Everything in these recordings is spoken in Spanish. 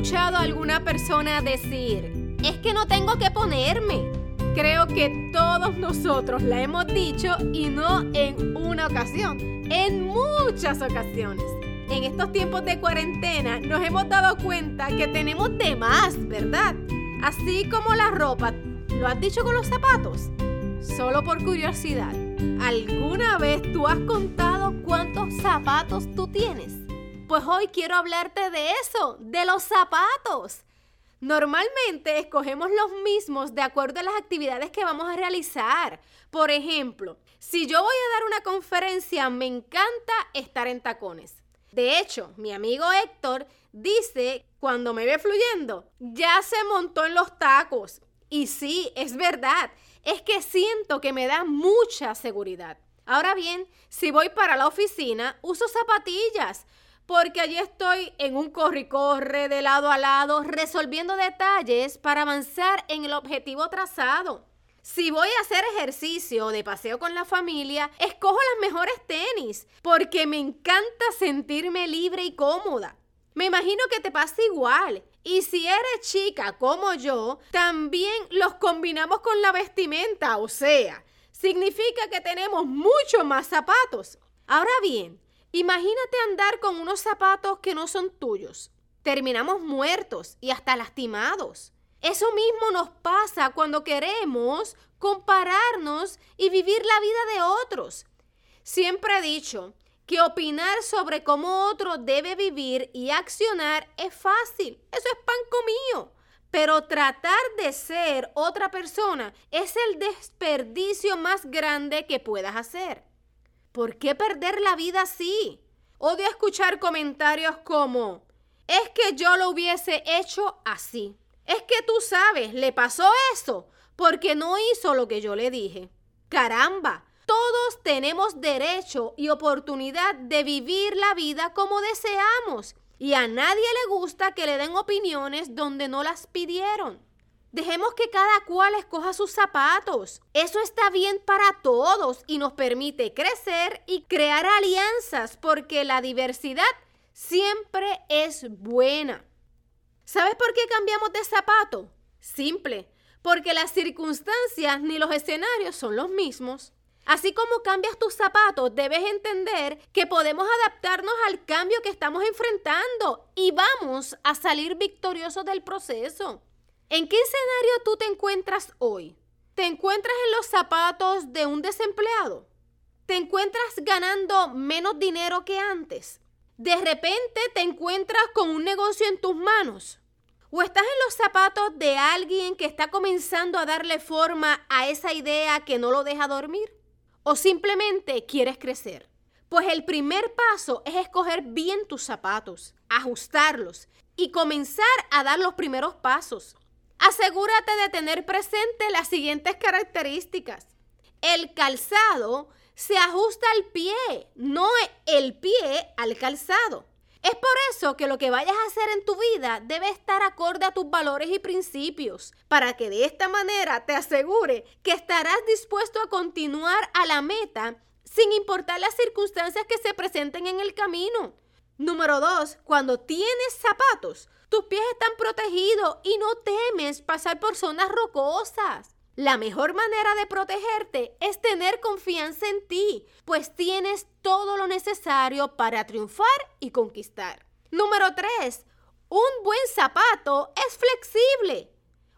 escuchado a alguna persona decir, es que no tengo que ponerme? Creo que todos nosotros la hemos dicho y no en una ocasión, en muchas ocasiones. En estos tiempos de cuarentena nos hemos dado cuenta que tenemos de más, ¿verdad? Así como la ropa. ¿Lo has dicho con los zapatos? Solo por curiosidad, ¿alguna vez tú has contado cuántos zapatos tú tienes? Pues hoy quiero hablarte de eso, de los zapatos. Normalmente escogemos los mismos de acuerdo a las actividades que vamos a realizar. Por ejemplo, si yo voy a dar una conferencia, me encanta estar en tacones. De hecho, mi amigo Héctor dice, cuando me ve fluyendo, ya se montó en los tacos. Y sí, es verdad, es que siento que me da mucha seguridad. Ahora bien, si voy para la oficina, uso zapatillas porque allí estoy en un corre-corre de lado a lado resolviendo detalles para avanzar en el objetivo trazado. Si voy a hacer ejercicio de paseo con la familia, escojo las mejores tenis porque me encanta sentirme libre y cómoda. Me imagino que te pasa igual. Y si eres chica como yo, también los combinamos con la vestimenta, o sea, significa que tenemos mucho más zapatos. Ahora bien, Imagínate andar con unos zapatos que no son tuyos. Terminamos muertos y hasta lastimados. Eso mismo nos pasa cuando queremos compararnos y vivir la vida de otros. Siempre he dicho que opinar sobre cómo otro debe vivir y accionar es fácil. Eso es pan comido. Pero tratar de ser otra persona es el desperdicio más grande que puedas hacer. ¿Por qué perder la vida así? Odio escuchar comentarios como, es que yo lo hubiese hecho así. Es que tú sabes, le pasó eso porque no hizo lo que yo le dije. Caramba, todos tenemos derecho y oportunidad de vivir la vida como deseamos y a nadie le gusta que le den opiniones donde no las pidieron. Dejemos que cada cual escoja sus zapatos. Eso está bien para todos y nos permite crecer y crear alianzas porque la diversidad siempre es buena. ¿Sabes por qué cambiamos de zapato? Simple, porque las circunstancias ni los escenarios son los mismos. Así como cambias tus zapatos, debes entender que podemos adaptarnos al cambio que estamos enfrentando y vamos a salir victoriosos del proceso. ¿En qué escenario tú te encuentras hoy? ¿Te encuentras en los zapatos de un desempleado? ¿Te encuentras ganando menos dinero que antes? ¿De repente te encuentras con un negocio en tus manos? ¿O estás en los zapatos de alguien que está comenzando a darle forma a esa idea que no lo deja dormir? ¿O simplemente quieres crecer? Pues el primer paso es escoger bien tus zapatos, ajustarlos y comenzar a dar los primeros pasos. Asegúrate de tener presente las siguientes características. El calzado se ajusta al pie, no el pie al calzado. Es por eso que lo que vayas a hacer en tu vida debe estar acorde a tus valores y principios, para que de esta manera te asegure que estarás dispuesto a continuar a la meta sin importar las circunstancias que se presenten en el camino. Número dos, cuando tienes zapatos, tus pies están protegidos y no temes pasar por zonas rocosas. La mejor manera de protegerte es tener confianza en ti, pues tienes todo lo necesario para triunfar y conquistar. Número 3. Un buen zapato es flexible.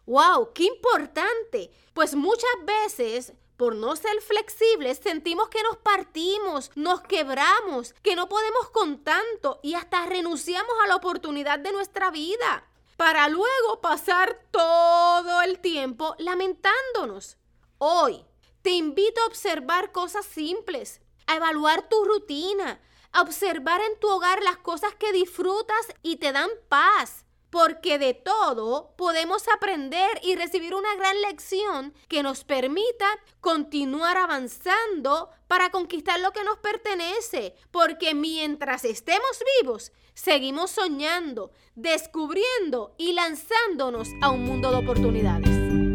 ¡Wow! ¡Qué importante! Pues muchas veces por no ser flexibles, sentimos que nos partimos, nos quebramos, que no podemos con tanto y hasta renunciamos a la oportunidad de nuestra vida para luego pasar todo el tiempo lamentándonos. Hoy te invito a observar cosas simples, a evaluar tu rutina, a observar en tu hogar las cosas que disfrutas y te dan paz porque de todo podemos aprender y recibir una gran lección que nos permita continuar avanzando para conquistar lo que nos pertenece, porque mientras estemos vivos, seguimos soñando, descubriendo y lanzándonos a un mundo de oportunidades.